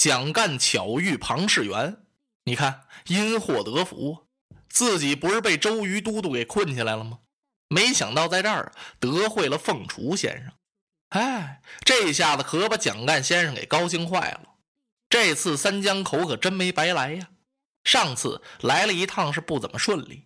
蒋干巧遇庞士元，你看因祸得福，自己不是被周瑜都督给困起来了吗？没想到在这儿得会了凤雏先生，哎，这下子可把蒋干先生给高兴坏了。这次三江口可真没白来呀！上次来了一趟是不怎么顺利，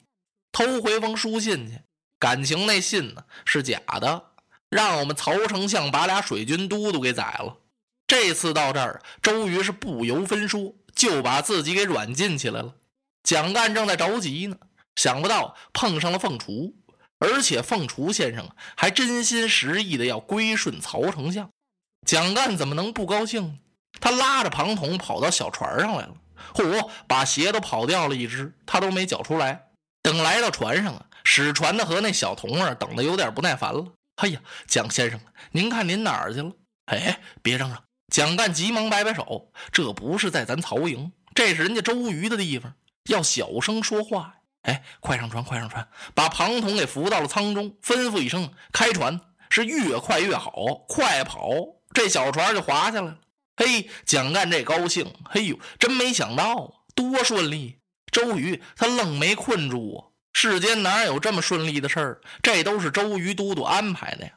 偷回封书信去，感情那信呢是假的，让我们曹丞相把俩水军都督给宰了。这次到这儿，周瑜是不由分说就把自己给软禁起来了。蒋干正在着急呢，想不到碰上了凤雏，而且凤雏先生还真心实意的要归顺曹丞相。蒋干怎么能不高兴呢？他拉着庞统跑到小船上来了。嚯！把鞋都跑掉了一只，他都没脚出来。等来到船上啊，使船的和那小童儿等的有点不耐烦了。哎呀，蒋先生，您看您哪儿去了？哎，别嚷嚷！蒋干急忙摆摆手，这不是在咱曹营，这是人家周瑜的地方，要小声说话。哎，快上船，快上船，把庞统给扶到了舱中，吩咐一声开船，是越快越好，快跑！这小船就划下来了。嘿，蒋干这高兴，嘿呦，真没想到啊，多顺利！周瑜他愣没困住啊，世间哪有这么顺利的事儿？这都是周瑜都督安排的呀。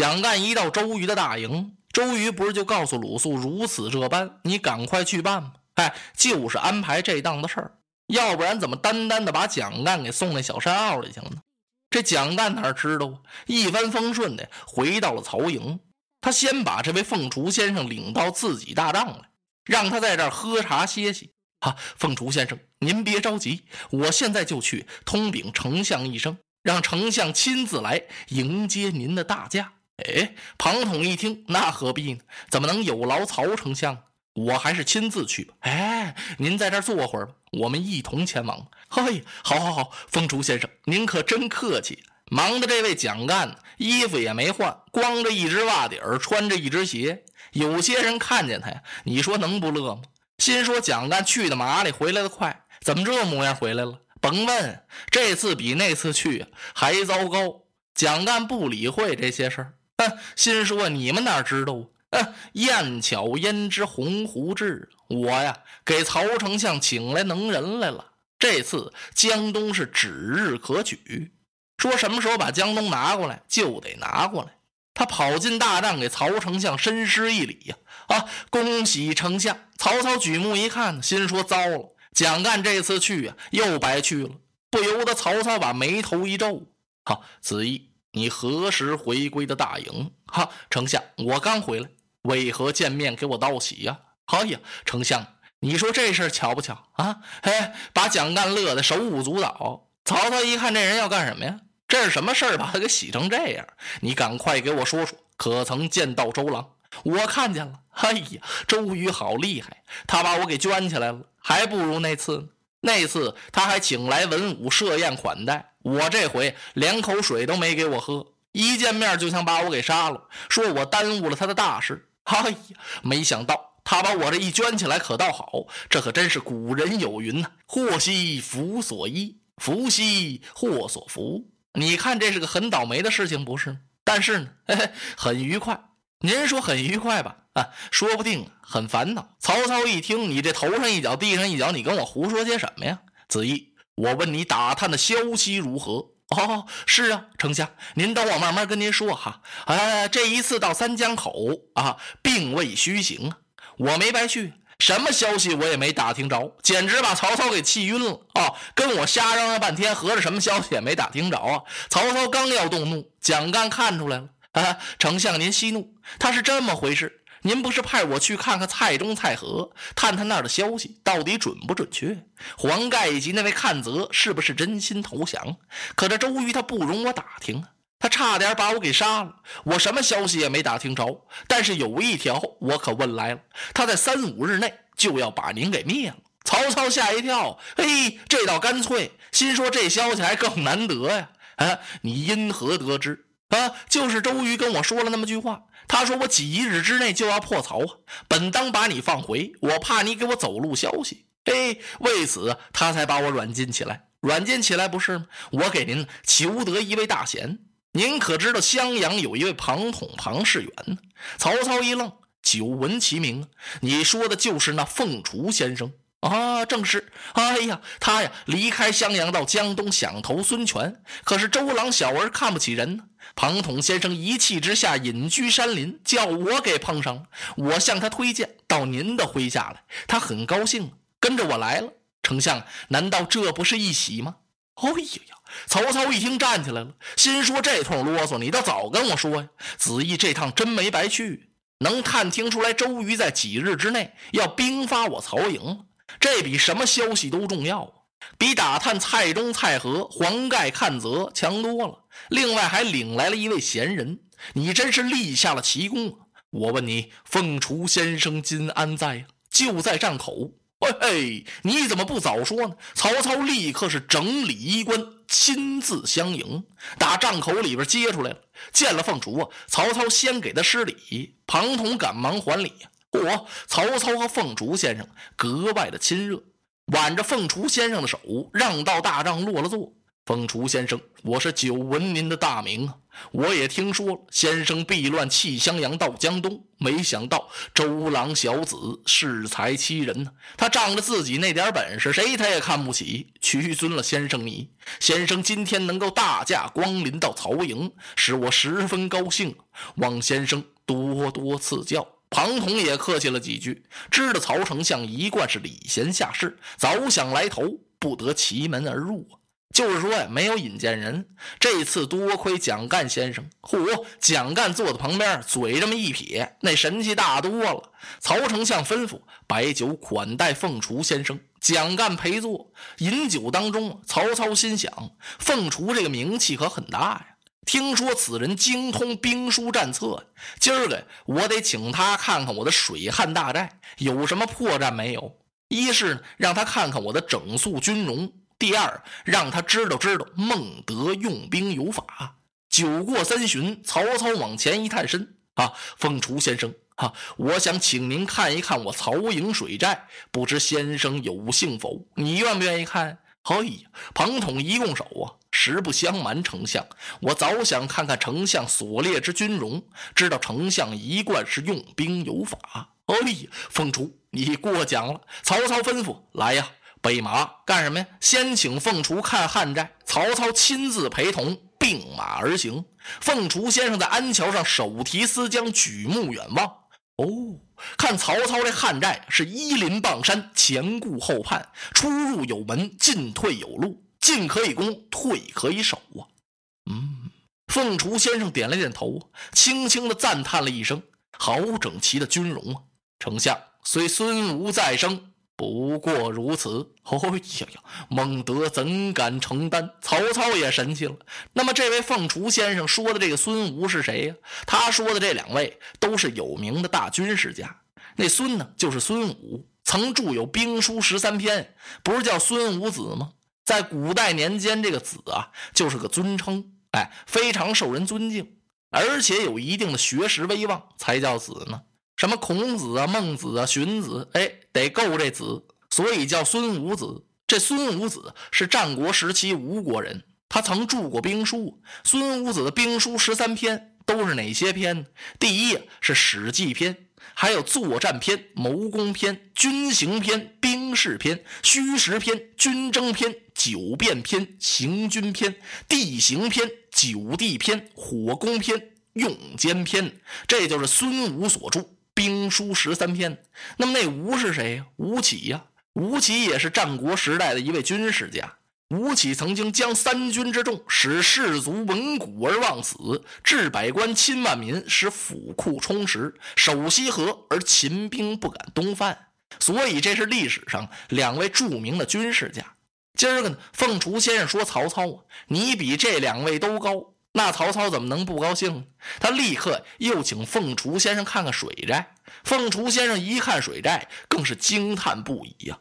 蒋干一到周瑜的大营，周瑜不是就告诉鲁肃如此这般，你赶快去办吗？哎，就是安排这档子事儿，要不然怎么单单的把蒋干给送那小山坳里去了呢？这蒋干哪知道啊？一帆风顺的回到了曹营。他先把这位凤雏先生领到自己大帐来，让他在这儿喝茶歇息。啊，凤雏先生，您别着急，我现在就去通禀丞相一声，让丞相亲自来迎接您的大驾。哎，庞统一听，那何必呢？怎么能有劳曹丞相？我还是亲自去吧。哎，您在这儿坐会儿吧，我们一同前往。嘿，好，好，好，凤雏先生，您可真客气。忙的这位蒋干衣服也没换，光着一只袜底儿，穿着一只鞋。有些人看见他呀，你说能不乐吗？心说蒋干去的麻利，回来的快，怎么这模样回来了？甭问，这次比那次去还糟糕。蒋干不理会这些事儿，哼，心说你们哪知道啊？哼，燕巧焉知鸿鹄志？我呀，给曹丞相请来能人来了。这次江东是指日可取。说什么时候把江东拿过来，就得拿过来。他跑进大帐，给曹丞相深施一礼呀！啊，恭喜丞相！曹操举目一看，心说糟了，蒋干这次去呀，又白去了。不由得曹操把眉头一皱：“好，子义，你何时回归的大营？哈，丞相，我刚回来，为何见面给我道喜呀？哎呀，丞相，你说这事巧不巧啊？嘿，把蒋干乐得手舞足蹈。曹操一看这人要干什么呀？这是什么事儿？把他给洗成这样？你赶快给我说说，可曾见到周郎？我看见了。哎呀，周瑜好厉害，他把我给圈起来了，还不如那次呢。那次他还请来文武设宴款待，我这回连口水都没给我喝，一见面就想把我给杀了，说我耽误了他的大事。哎呀，没想到他把我这一圈起来，可倒好。这可真是古人有云呐：“祸兮福所依，福兮祸所伏。”你看，这是个很倒霉的事情，不是？但是呢，嘿嘿，很愉快。您说很愉快吧？说不定很烦恼。曹操一听，你这头上一脚地上一脚，你跟我胡说些什么呀？子义，我问你打探的消息如何？哦，是啊，丞相，您等我慢慢跟您说哈。哎，这一次到三江口啊，并未虚行啊，我没白去。什么消息我也没打听着，简直把曹操给气晕了啊！跟我瞎嚷嚷半天，合着什么消息也没打听着啊！曹操刚要动怒，蒋干看出来了啊！丞相您息怒，他是这么回事。您不是派我去看看蔡中、蔡和，探探那儿的消息到底准不准确？黄盖以及那位看泽是不是真心投降？可这周瑜他不容我打听啊！他差点把我给杀了，我什么消息也没打听着。但是有一条我可问来了，他在三五日内就要把您给灭了。曹操吓一跳，嘿，这倒干脆，心说这消息还更难得呀。啊，你因何得知？啊，就是周瑜跟我说了那么句话，他说我几日之内就要破曹啊，本当把你放回，我怕你给我走漏消息，嘿，为此他才把我软禁起来。软禁起来不是吗？我给您求得一位大贤。您可知道襄阳有一位庞统庞士元呢？曹操一愣，久闻其名。你说的就是那凤雏先生啊？正是。哎呀，他呀，离开襄阳到江东想投孙权，可是周郎小儿看不起人呢。庞统先生一气之下隐居山林，叫我给碰上了。我向他推荐到您的麾下来，他很高兴，跟着我来了。丞相，难道这不是一喜吗？哎呀呀！曹操一听站起来了，心说这通啰嗦你倒早跟我说呀！子义这趟真没白去，能探听出来周瑜在几日之内要兵发我曹营，这比什么消息都重要啊！比打探蔡中、蔡和、黄盖、看泽强多了。另外还领来了一位贤人，你真是立下了奇功啊！我问你，凤雏先生今安在呀？就在帐口。喂嘿，你怎么不早说呢？曹操立刻是整理衣冠，亲自相迎，打帐口里边接出来了。见了凤雏啊，曹操先给他施礼，庞统赶忙还礼。嚯，曹操和凤雏先生格外的亲热，挽着凤雏先生的手，让到大帐落了座。凤雏先生，我是久闻您的大名啊！我也听说了，先生避乱弃襄阳到江东，没想到周郎小子恃才欺人呢。他仗着自己那点本事，谁他也看不起，屈尊了先生你。先生今天能够大驾光临到曹营，使我十分高兴，望先生多多赐教。庞统也客气了几句，知道曹丞相一贯是礼贤下士，早想来投，不得其门而入啊。就是说呀，没有引荐人。这次多亏蒋干先生，嚯！蒋干坐在旁边，嘴这么一撇，那神气大多了。曹丞相吩咐摆酒款待凤雏先生，蒋干陪坐。饮酒当中，曹操心想：凤雏这个名气可很大呀。听说此人精通兵书战策，今儿个我得请他看看我的水旱大寨有什么破绽没有。一是，让他看看我的整肃军容。第二，让他知道知道孟德用兵有法。酒过三巡，曹操往前一探身啊，凤雏先生啊，我想请您看一看我曹营水寨，不知先生有幸否？你愿不愿意看？哎呀，庞统一拱手啊，实不相瞒丞相，我早想看看丞相所列之军容，知道丞相一贯是用兵有法。哎呀，凤雏，你过奖了。曹操吩咐来呀。备马干什么呀？先请凤雏看汉寨，曹操亲自陪同，并马而行。凤雏先生在鞍桥上手提丝缰，举目远望。哦，看曹操这汉寨是依林傍山，前顾后盼，出入有门，进退有路，进可以攻，退可以守啊。嗯，凤雏先生点了点头，轻轻的赞叹了一声：“好整齐的军容啊！”丞相虽孙吴再生。不过如此。哎呀呀，孟德怎敢承担？曹操也神气了。那么，这位凤雏先生说的这个孙吴是谁呀？他说的这两位都是有名的大军事家。那孙呢，就是孙武，曾著有兵书十三篇，不是叫孙武子吗？在古代年间，这个子啊，就是个尊称，哎，非常受人尊敬，而且有一定的学识威望，才叫子呢。什么孔子啊、孟子啊、荀子，哎，得够这子，所以叫孙武子。这孙武子是战国时期吴国人，他曾著过兵书。孙武子的兵书十三篇都是哪些篇呢？第一是《史记》篇，还有作战篇、谋攻篇、军行篇、兵事篇、虚实篇、军争篇、九变篇、行军篇、地形篇、九地篇、火攻篇、用间篇，这就是孙武所著。兵书十三篇，那么那吴是谁呀？吴起呀，吴起也是战国时代的一位军事家。吴起曾经将三军之众，使士卒闻鼓而忘死，治百官亲万民，使府库充实，守西河而秦兵不敢东犯。所以这是历史上两位著名的军事家。今儿个呢，凤雏先生说曹操，你比这两位都高。那曹操怎么能不高兴呢？他立刻又请凤雏先生看看水寨。凤雏先生一看水寨，更是惊叹不已呀！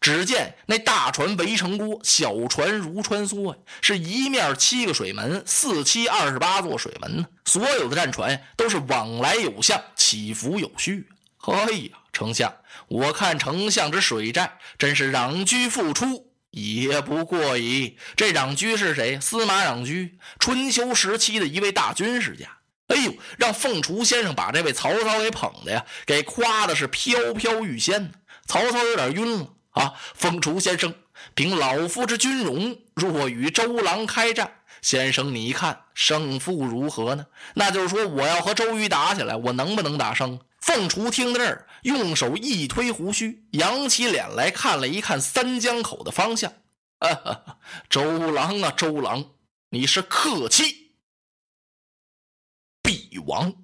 只见那大船围成锅，小船如穿梭，是一面七个水门，四七二十八座水门呢。所有的战船都是往来有向，起伏有序。哎呀，丞相，我看丞相之水寨真是攘居复出。也不过矣。这攘居是谁？司马攘居，春秋时期的一位大军事家。哎呦，让凤雏先生把这位曹操给捧的呀，给夸的是飘飘欲仙。曹操有点晕了啊！凤雏先生，凭老夫之军容，若与周郎开战，先生你看胜负如何呢？那就是说，我要和周瑜打起来，我能不能打胜？凤雏听到这儿，用手一推胡须，扬起脸来看了一看三江口的方向。啊，周郎啊，周郎，你是客气必亡。